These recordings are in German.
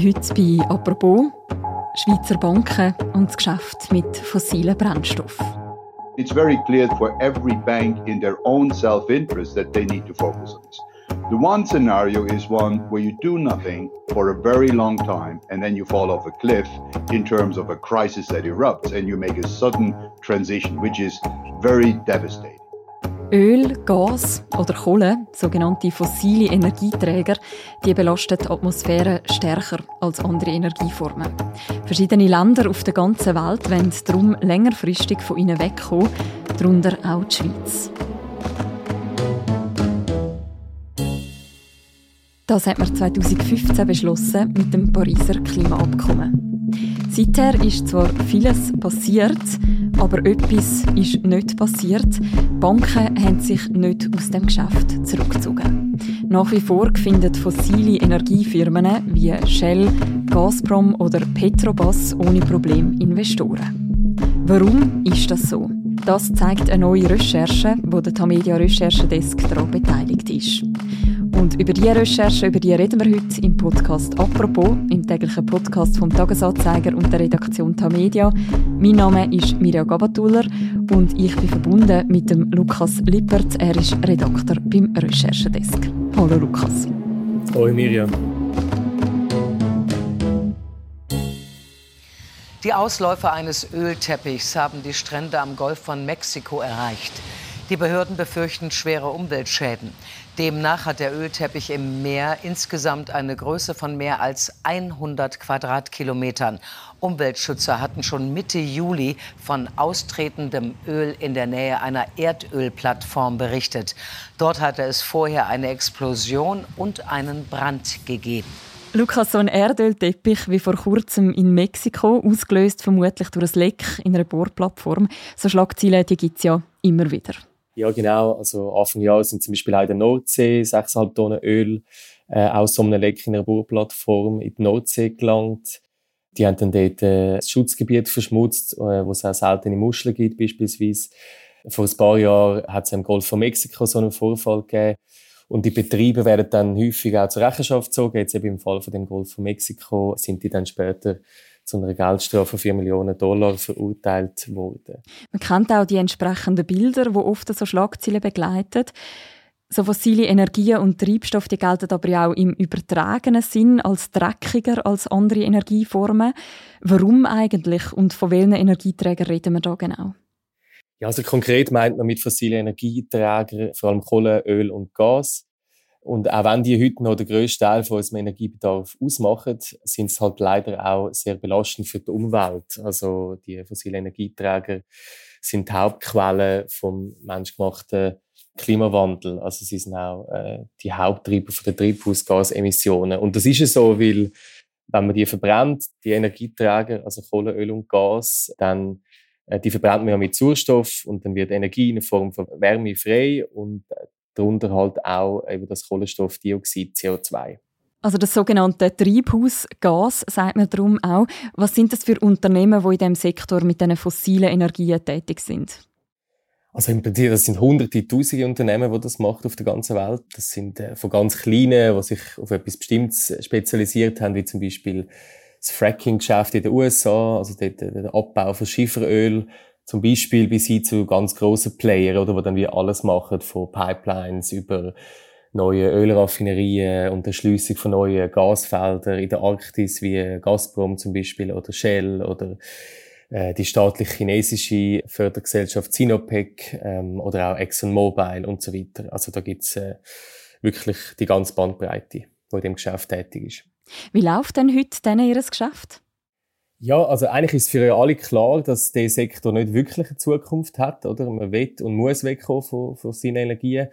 Heute bei «Apropos» Schweizer Banken und das Geschäft mit fossilen Brennstoffen. It's very clear for every bank in their own self-interest that they need to focus on this. The one scenario is one where you do nothing for a very long time and then you fall off a cliff in terms of a crisis that erupts and you make a sudden transition, which is very devastating. Öl, Gas oder Kohle, sogenannte fossile Energieträger, die belasten die Atmosphäre stärker als andere Energieformen. Verschiedene Länder auf der ganzen Welt wollen darum längerfristig von ihnen wegkommen, darunter auch die Schweiz. Das hat man 2015 beschlossen mit dem Pariser Klimaabkommen. Seither ist zwar vieles passiert, aber etwas ist nicht passiert. Banken haben sich nicht aus dem Geschäft zurückgezogen. Nach wie vor finden fossile Energiefirmen wie Shell, Gazprom oder Petrobras ohne Problem Investoren. Warum ist das so? Das zeigt eine neue Recherche, wo der Tamedia Recherchedesk daran beteiligt ist. Und über diese Recherche über die reden wir heute im Podcast «Apropos», im täglichen Podcast vom Tagesanzeiger und der Redaktion Tamedia. Mein Name ist Mirja Gabatuller und ich bin verbunden mit dem Lukas Lippert. Er ist Redakteur beim Recherchedesk. Hallo Lukas. Hallo Mirja. Die Ausläufer eines Ölteppichs haben die Strände am Golf von Mexiko erreicht. Die Behörden befürchten schwere Umweltschäden. Demnach hat der Ölteppich im Meer insgesamt eine Größe von mehr als 100 Quadratkilometern. Umweltschützer hatten schon Mitte Juli von austretendem Öl in der Nähe einer Erdölplattform berichtet. Dort hatte es vorher eine Explosion und einen Brand gegeben. Lukas, so ein Erdölteppich wie vor kurzem in Mexiko, ausgelöst vermutlich durch ein Leck in einer Bohrplattform, so Schlagzeilen gibt es ja immer wieder. Ja, genau. Also Anfang Jahr sind zum Beispiel auch in der Nordsee 6,5 Tonnen Öl äh, aus so einem Leck in einer Bohrplattform in die Nordsee gelangt. Die haben dann dort äh, das Schutzgebiet verschmutzt, äh, wo es auch seltene Muscheln gibt beispielsweise. Vor ein paar Jahren hat es im Golf von Mexiko so einen Vorfall gegeben. Und die Betriebe werden dann häufig auch zur Rechenschaft gezogen. Jetzt eben im Fall von dem Golf von Mexiko sind die dann später zu einer Geldstrafe von 4 Millionen Dollar verurteilt worden. Man kennt auch die entsprechenden Bilder, wo oft so Schlagzeilen begleiten. So fossile Energien und Treibstoffe die gelten aber auch im übertragenen Sinn als dreckiger als andere Energieformen. Warum eigentlich und von welchen Energieträgern reden wir da genau? Ja, also konkret meint man mit fossilen Energieträgern vor allem Kohle, Öl und Gas. Und auch wenn die heute noch den grössten Teil von unserem Energiebedarf ausmachen, sind es halt leider auch sehr belastend für die Umwelt. Also die fossilen Energieträger sind die Hauptquelle vom menschgemachten Klimawandel. Also sie sind auch äh, die Haupttreiber der Treibhausgasemissionen. Und das ist ja so, weil wenn man die verbrennt, die Energieträger, also Kohle, Öl und Gas, dann äh, die verbrennt man ja mit Sauerstoff und dann wird Energie in Form von Wärme frei und äh, darunter halt auch eben das Kohlenstoffdioxid, CO2. Also das sogenannte Treibhausgas, sagt man darum auch. Was sind das für Unternehmen, die in diesem Sektor mit diesen fossilen Energien tätig sind? Also im Prinzip, das sind hunderte, tausende Unternehmen, die das machen auf der ganzen Welt. Das sind äh, von ganz kleinen, die sich auf etwas Bestimmtes spezialisiert haben, wie zum Beispiel das Fracking-Geschäft in den USA, also der Abbau von Schieferöl, zum Beispiel bis hin zu ganz grossen Playern, oder, die dann wie alles machen, von Pipelines über neue Ölraffinerien und Erschliessung von neuen Gasfeldern in der Arktis, wie Gazprom zum Beispiel oder Shell oder äh, die staatliche chinesische Fördergesellschaft Sinopec ähm, oder auch ExxonMobil und so weiter. Also da gibt's äh, wirklich die ganze Bandbreite, die in dem Geschäft tätig ist. Wie läuft denn heute denn Ihr Geschäft? Ja, also eigentlich ist für alle klar, dass der Sektor nicht wirklich eine Zukunft hat, oder? Man will und muss wegkommen von, von seinen Energien.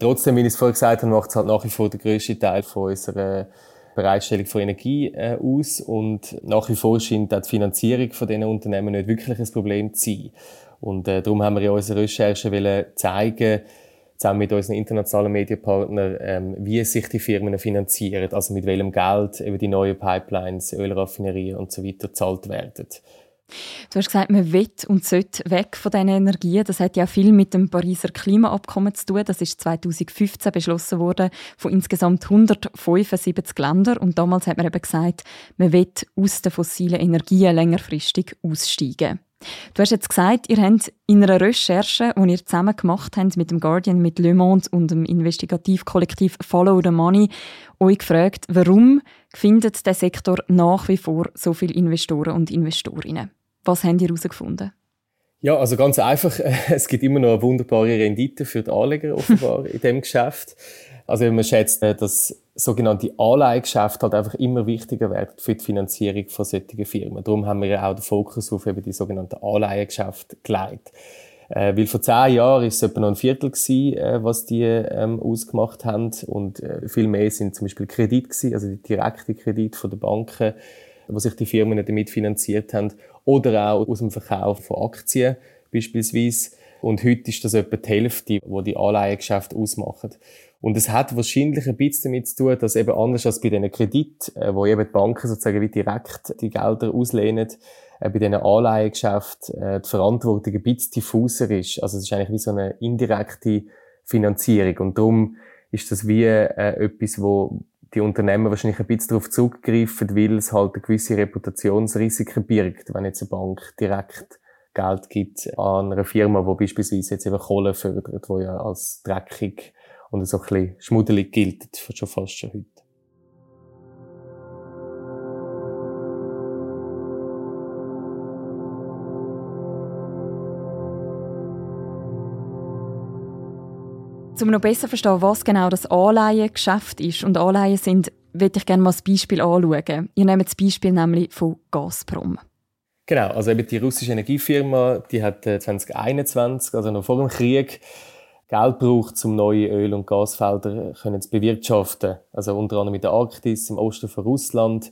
Trotzdem, wie ich es vorher gesagt habe, macht es halt nach wie vor der grösste Teil von unserer Bereitstellung von Energie äh, aus und nach wie vor scheint auch die Finanzierung von diesen Unternehmen nicht wirklich ein Problem zu sein. Und äh, darum haben wir ja unsere Recherche zeigen, zusammen mit unseren internationalen Medienpartnern, ähm, wie sich die Firmen finanzieren, also mit welchem Geld eben die neuen Pipelines, Ölraffinerien und so weiter gezahlt werden. Du hast gesagt, man will und sollte weg von diesen Energien. Das hat ja viel mit dem Pariser Klimaabkommen zu tun. Das ist 2015 beschlossen worden von insgesamt 175 Ländern. Und damals hat man eben gesagt, man will aus den fossilen Energien längerfristig aussteigen. Du hast jetzt gesagt, ihr habt in einer Recherche, die ihr zusammen gemacht habt mit dem Guardian, mit Le Monde und dem Investigativkollektiv Follow the Money, euch gefragt, warum findet der Sektor nach wie vor so viele Investoren und Investorinnen? Was habt ihr herausgefunden? Ja, also ganz einfach, es gibt immer noch eine wunderbare Rendite für die Anleger offenbar in dem Geschäft. Also man schätzt, dass sogenannte Anleihegeschäfte halt einfach immer wichtiger werden für die Finanzierung von solchen Firmen. Darum haben wir ja auch den Fokus auf eben die sogenannten Anleihegeschäfte gelegt. Äh, weil vor zehn Jahren ist es etwa noch ein Viertel gewesen, äh, was die ähm, ausgemacht haben und äh, viel mehr sind zum Beispiel Kredit gewesen, also die direkte Kredit von den Banken, wo sich die Firmen damit finanziert haben oder auch aus dem Verkauf von Aktien beispielsweise. Und heute ist das etwa die Hälfte, wo die Anleihengeschäfte ausmachen. Und es hat wahrscheinlich ein bisschen damit zu tun, dass eben anders als bei diesen Krediten, äh, wo eben die Banken sozusagen wie direkt die Gelder auslehnen, äh, bei diesen Anleihengeschäften äh, die Verantwortung ein bisschen diffuser ist. Also es ist eigentlich wie so eine indirekte Finanzierung. Und darum ist das wie äh, etwas, wo die Unternehmen wahrscheinlich ein bisschen darauf zugreifen, weil es halt eine gewisse Reputationsrisiken birgt, wenn jetzt eine Bank direkt Geld gibt an einer Firma, die beispielsweise jetzt eben Kohle fördert, wo ja als dreckig und so ein bisschen schmuddelig gilt, schon fast schon heute. Um noch besser zu verstehen, was genau das Anleihengeschäft ist, und Anleihen sind, würde ich gerne mal das Beispiel anschauen. Ihr nehmt das Beispiel nämlich von Gazprom. Genau, also eben die russische Energiefirma, die hat 2021, äh, also noch vor dem Krieg, Geld braucht, um neue Öl- und Gasfelder können zu bewirtschaften. Also unter anderem in der Arktis, im Osten von Russland.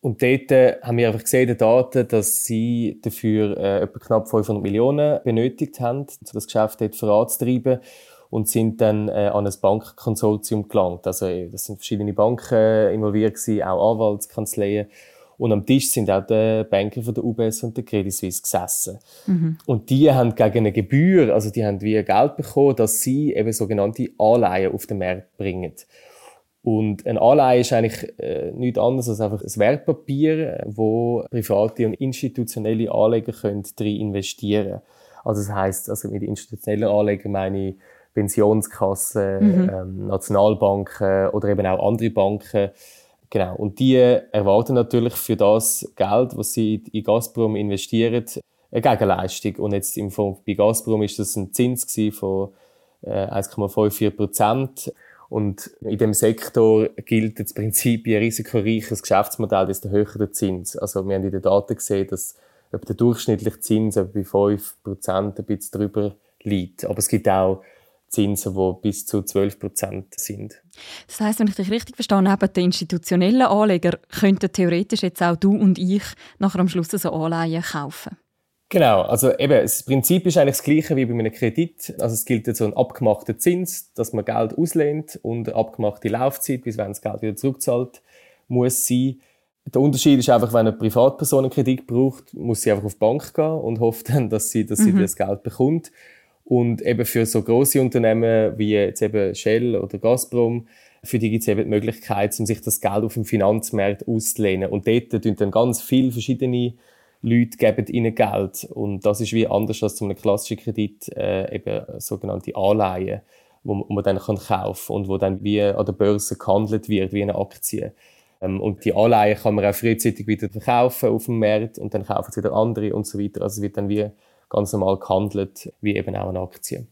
Und dort äh, haben wir einfach gesehen, die Daten, dass sie dafür äh, etwa knapp 500 Millionen benötigt haben, um das Geschäft dort voranzutreiben und sind dann äh, an ein Bankkonsortium gelangt. Also äh, das sind verschiedene Banken äh, involviert auch Anwaltskanzleien. Und am Tisch sind auch die Banker von der UBS und der Credit Suisse gesessen. Mhm. Und die haben gegen eine Gebühr, also die haben wie Geld bekommen, dass sie eben sogenannte Anleihen auf den Markt bringen. Und ein Anleihe ist eigentlich äh, nichts anderes als einfach ein Wertpapier, wo private und institutionelle Anleger können drin investieren können. Also das heißt, also mit institutionellen Anlegern meine ich Pensionskassen, mhm. ähm, Nationalbanken oder eben auch andere Banken. Genau. Und die erwarten natürlich für das Geld, was sie in Gazprom investieren, eine Gegenleistung. Und jetzt im Fall bei Gazprom ist das ein Zins von äh, 1,54 Prozent. Und in dem Sektor gilt das Prinzip, je risikoreiches Geschäftsmodell, desto höher der Zins. Also wir haben in den Daten gesehen, dass der durchschnittliche Zins bei 5 Prozent ein bisschen drüber liegt. Aber es gibt auch Zinsen, die bis zu 12 Prozent sind. Das heißt, wenn ich dich richtig verstehe, neben den institutionellen Anleger könnten theoretisch jetzt auch du und ich nachher am Schluss so Anleihen kaufen. Genau, also eben, das Prinzip ist eigentlich das gleiche wie bei einem Kredit. Also es gilt jetzt so ein abgemachter Zins, dass man Geld auslehnt und eine abgemachte Laufzeit, bis wenn das Geld wieder zurückzahlt, muss sein. Der Unterschied ist einfach, wenn eine Privatperson einen Kredit braucht, muss sie einfach auf die Bank gehen und hofft dann, dass sie, dass sie mhm. das Geld bekommt. Und eben für so große Unternehmen wie jetzt eben Shell oder Gazprom, für die gibt es eben die Möglichkeit, um sich das Geld auf dem Finanzmarkt auszulehnen. Und dort tun dann ganz viele verschiedene Leute geben ihnen Geld. Und das ist wie anders als zu einem klassischen Kredit, äh, eben sogenannte Anleihen, wo, wo man dann kann kaufen und wo dann wie an der Börse gehandelt wird, wie eine Aktie. Ähm, und die Anleihen kann man auch frühzeitig wieder verkaufen auf dem Markt und dann kaufen es wieder andere und so weiter. Also es wird dann wie ganz normal gehandelt, wie eben auch eine Aktie.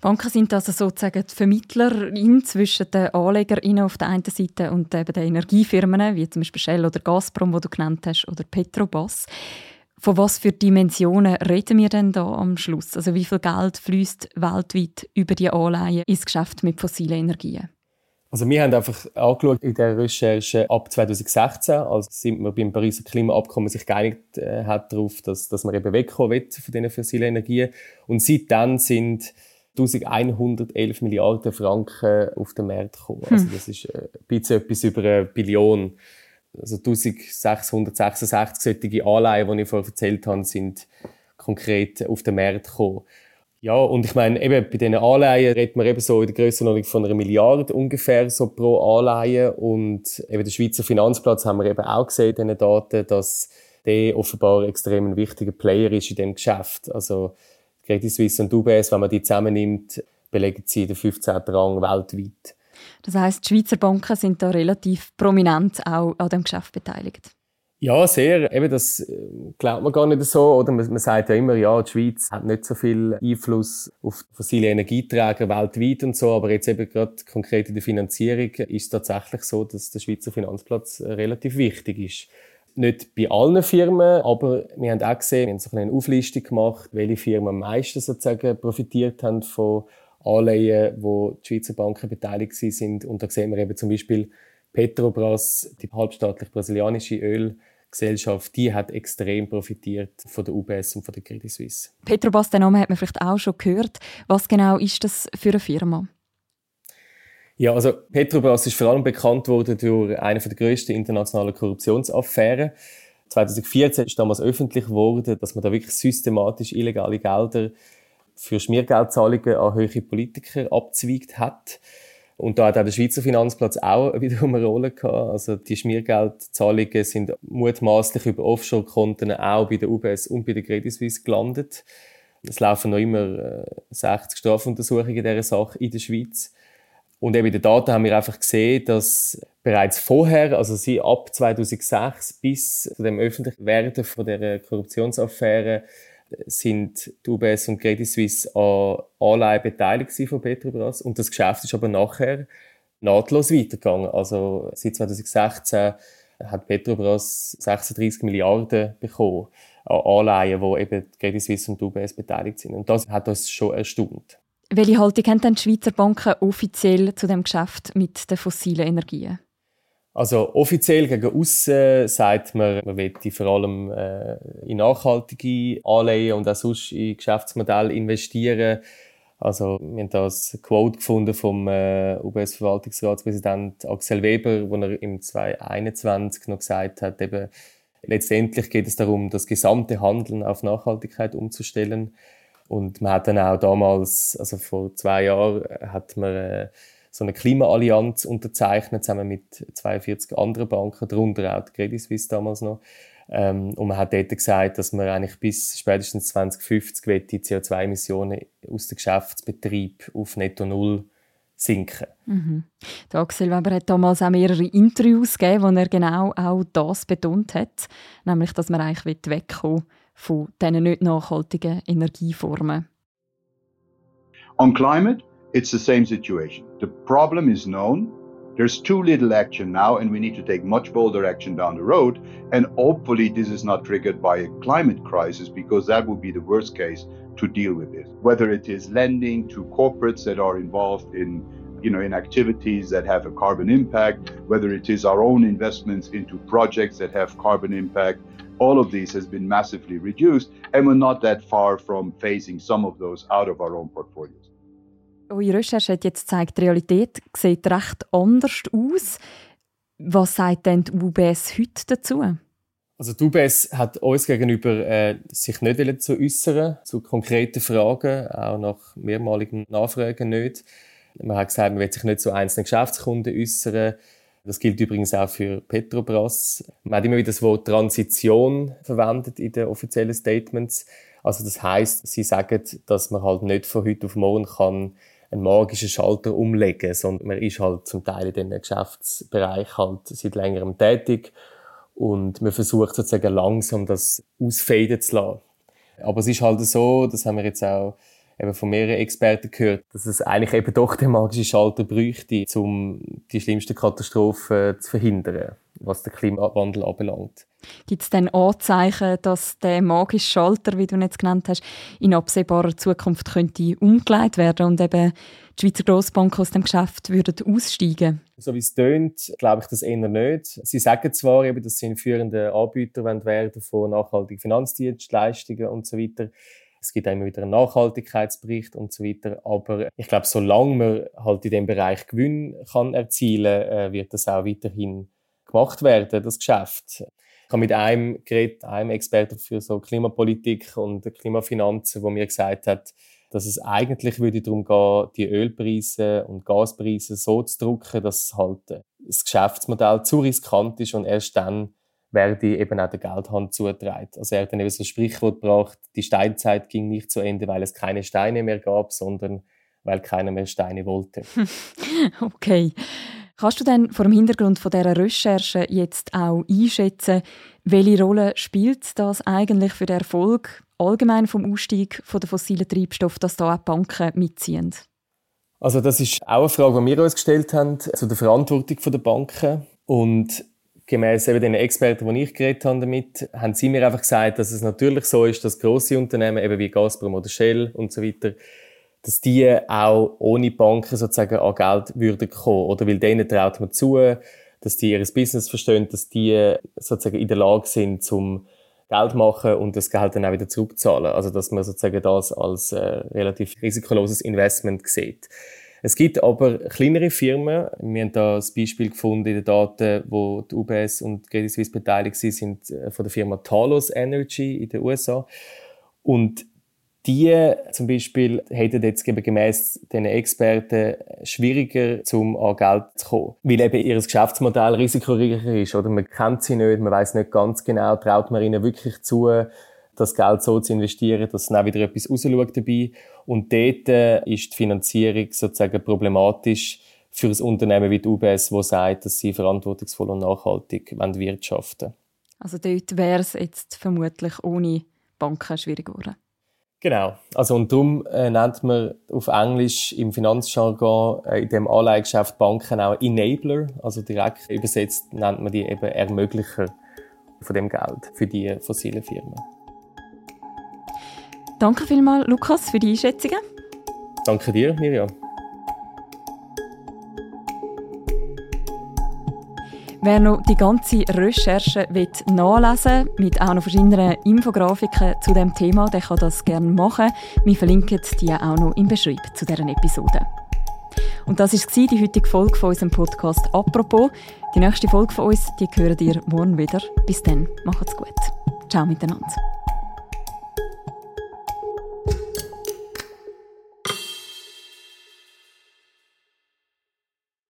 Banken sind also sozusagen die Vermittlerin zwischen den AnlegerInnen auf der einen Seite und eben den Energiefirmen, wie zum Beispiel Shell oder Gazprom, wo du genannt hast, oder Petrobras. Von was für Dimensionen reden wir denn da am Schluss? Also wie viel Geld fließt weltweit über die Anleihen ins Geschäft mit fossilen Energien? Also wir haben einfach angeschaut in der Recherche ab 2016, als sind wir beim Pariser Klimaabkommen sich geeinigt äh, hat darauf, dass, dass man eben wegkommen will von diesen fossilen Energien. Und seitdem sind 1111 Milliarden Franken auf den Markt gekommen. Also hm. das ist äh, ein bisschen etwas über eine Billion Also 1666 solche Anleihen, die ich vorher erzählt habe, sind konkret auf den Markt gekommen. Ja, und ich meine, eben bei diesen Anleihen redet man eben so in der Grössenordnung von einer Milliarde ungefähr so pro Anleihe. Und eben der Schweizer Finanzplatz haben wir eben auch gesehen in diesen Daten, dass der offenbar extrem ein wichtiger Player ist in dem Geschäft. Also Credit Suisse und UBS, wenn man die zusammennimmt, belegen sie den 15. Rang weltweit. Das heißt, die Schweizer Banken sind da relativ prominent auch an dem Geschäft beteiligt. Ja, sehr. Eben, das äh, glaubt man gar nicht so. Oder man, man sagt ja immer, ja, die Schweiz hat nicht so viel Einfluss auf fossile Energieträger weltweit und so. Aber jetzt eben gerade konkret in der Finanzierung ist es tatsächlich so, dass der Schweizer Finanzplatz äh, relativ wichtig ist. Nicht bei allen Firmen, aber wir haben auch gesehen, wir haben so eine Auflistung gemacht, welche Firmen am meisten sozusagen profitiert haben von Anleihen, wo die Schweizer Banken beteiligt sind. Und da sehen wir eben zum Beispiel Petrobras, die halbstaatlich brasilianische Öl- Gesellschaft, die hat extrem profitiert von der UBS und von der Credit Suisse. Petrobras, den Namen hat man vielleicht auch schon gehört. Was genau ist das für eine Firma? Ja, also Petrobras ist vor allem bekannt worden durch eine der grössten internationalen Korruptionsaffären. 2014 ist damals öffentlich geworden, dass man da wirklich systematisch illegale Gelder für Schmiergeldzahlungen an höhere Politiker abzweigt hat. Und da hat auch der Schweizer Finanzplatz auch wiederum eine Rolle gehabt. Also die Schmiergeldzahlungen sind mutmaßlich über Offshore-Konten auch bei der UBS und bei der Credit Suisse gelandet. Es laufen noch immer 60 äh, Strafuntersuchungen in dieser Sache in der Schweiz. Und eben in den Daten haben wir einfach gesehen, dass bereits vorher, also sie ab 2006 bis zu dem Öffentlichwerden von der Korruptionsaffäre, sind die UBS und Credit Suisse an Anleihen beteiligt von Petrobras und das Geschäft ist aber nachher nahtlos weitergegangen. Also seit 2016 hat Petrobras 36 Milliarden bekommen an Anleihen, wo eben Credit Suisse und UBS beteiligt sind. Und das hat uns schon erstaunt. Welche Haltung haben denn die Schweizer Banken offiziell zu dem Geschäft mit den fossilen Energien? Also offiziell gegen aussen sagt man, man will vor allem äh, in nachhaltige Anleihen und auch sonst in Geschäftsmodelle investieren. Also wir haben da ein Quote gefunden vom äh, UBS-Verwaltungsratspräsident Axel Weber, wo er im 2021 noch gesagt hat, eben, letztendlich geht es darum, das gesamte Handeln auf Nachhaltigkeit umzustellen. Und man hat dann auch damals, also vor zwei Jahren, hat man äh, so eine Klimaallianz unterzeichnet, zusammen mit 42 anderen Banken, darunter auch die Credit Suisse damals noch. Ähm, und man hat dort gesagt, dass man eigentlich bis spätestens 2050 die CO2-Emissionen aus dem Geschäftsbetrieb auf netto null sinken. Mhm. Der Axel Weber hat damals auch mehrere Interviews gegeben, wo er genau auch das betont hat, nämlich, dass man eigentlich wegkommen von diesen nicht nachhaltigen Energieformen. On climate, it's the same situation. The problem is known. There's too little action now, and we need to take much bolder action down the road. And hopefully, this is not triggered by a climate crisis because that would be the worst case to deal with this. Whether it is lending to corporates that are involved in you know, in activities that have a carbon impact, whether it is our own investments into projects that have carbon impact, all of these has been massively reduced, and we're not that far from phasing some of those out of our own portfolios. Eure Recherche hat jetzt gezeigt, die Realität sieht recht anders aus. Was sagt denn die UBS heute dazu? Also die UBS hat uns gegenüber äh, sich nicht zu äußern zu konkreten Fragen, auch nach mehrmaligen Nachfragen nicht. Man hat gesagt, man will sich nicht zu einzelnen Geschäftskunden äußern. Das gilt übrigens auch für Petrobras. Man hat immer wieder das Wort Transition verwendet in den offiziellen Statements. Also das heißt, sie sagen, dass man halt nicht von heute auf morgen kann einen magischen Schalter umlegen, sondern man ist halt zum Teil in diesem Geschäftsbereich halt seit längerem tätig und man versucht sozusagen langsam das ausfaden zu lassen. Aber es ist halt so, das haben wir jetzt auch eben von mehreren Experten gehört, dass es eigentlich eben doch den magischen Schalter bräuchte, um die schlimmsten Katastrophen zu verhindern, was den Klimawandel anbelangt. Gibt es denn Anzeichen, dass der magische Schalter, wie du ihn jetzt genannt hast, in absehbarer Zukunft könnte umgelegt werden und eben die Schweizer Grossbanken aus dem Geschäft würden aussteigen? So wie es tönt, glaube ich das eher nicht. Sie sagen zwar, eben, dass sie ein führender Anbieter werden von nachhaltigen Finanzdienstleistungen und so weiter. Es gibt immer wieder einen Nachhaltigkeitsbericht und so weiter. Aber ich glaube, solange man halt in dem Bereich Gewinn kann erzielen, äh, wird das auch weiterhin gemacht werden, das Geschäft. Ich habe mit einem geredet, einem Experten für so Klimapolitik und Klimafinanzen, wo mir gesagt hat, dass es eigentlich würde darum gehen, die Ölpreise und Gaspreise so zu drücken, dass halt das Geschäftsmodell zu riskant ist und erst dann werde eben auch der Geldhand zugetragen. Also er hat dann eben so ein Sprichwort gebracht, die Steinzeit ging nicht zu Ende, weil es keine Steine mehr gab, sondern weil keiner mehr Steine wollte. okay. Kannst du denn vor dem Hintergrund von dieser Recherche jetzt auch einschätzen, welche Rolle spielt das eigentlich für den Erfolg allgemein vom Ausstieg von der fossilen Treibstoff, dass da auch die Banken mitziehen? Also das ist auch eine Frage, die wir uns gestellt haben zu der Verantwortung der Banken und gemäß eben den Experten, die ich geredet habe damit, haben sie mir einfach gesagt, dass es natürlich so ist, dass große Unternehmen eben wie Gazprom oder Shell und so weiter dass die auch ohne Banken sozusagen an Geld würden kommen. Oder weil denen traut man zu, dass die ihr Business verstehen, dass die sozusagen in der Lage sind, zum Geld machen und das Geld dann auch wieder zurückzahlen. Also, dass man sozusagen das als äh, relativ risikoloses Investment sieht. Es gibt aber kleinere Firmen. Wir haben da das Beispiel gefunden in den Daten, wo die UBS und Credit Suisse beteiligt sind, äh, von der Firma Talos Energy in den USA. Und die zum Beispiel hätten jetzt gemäß den Experten schwieriger, zum an Geld zu kommen. Weil eben ihr Geschäftsmodell risikoreicher ist, oder? Man kennt sie nicht, man weiß nicht ganz genau, traut man ihnen wirklich zu, das Geld so zu investieren, dass dann auch wieder etwas rausschaut dabei. Und dort äh, ist die Finanzierung sozusagen problematisch für ein Unternehmen wie die UBS, das sagt, dass sie verantwortungsvoll und nachhaltig wirtschaften wollen. Also dort wäre es jetzt vermutlich ohne Banken schwierig geworden. Genau. Also, und darum äh, nennt man auf Englisch im Finanzjargon äh, in dem Anleihengeschäft Banken auch Enabler. Also direkt übersetzt nennt man die eben Ermöglicher von dem Geld für die fossilen Firmen. Danke vielmals, Lukas, für die Einschätzungen. Danke dir, Miriam. Wer noch die ganze Recherche nachlesen will, mit auch noch verschiedenen Infografiken zu dem Thema, der kann das gerne machen. Wir verlinken die auch noch im Beschreib zu deren Episode. Und das war die heutige Folge von unserem Podcast «Apropos». Die nächste Folge von uns, die hören ihr morgen wieder. Bis dann, macht's gut. Ciao miteinander.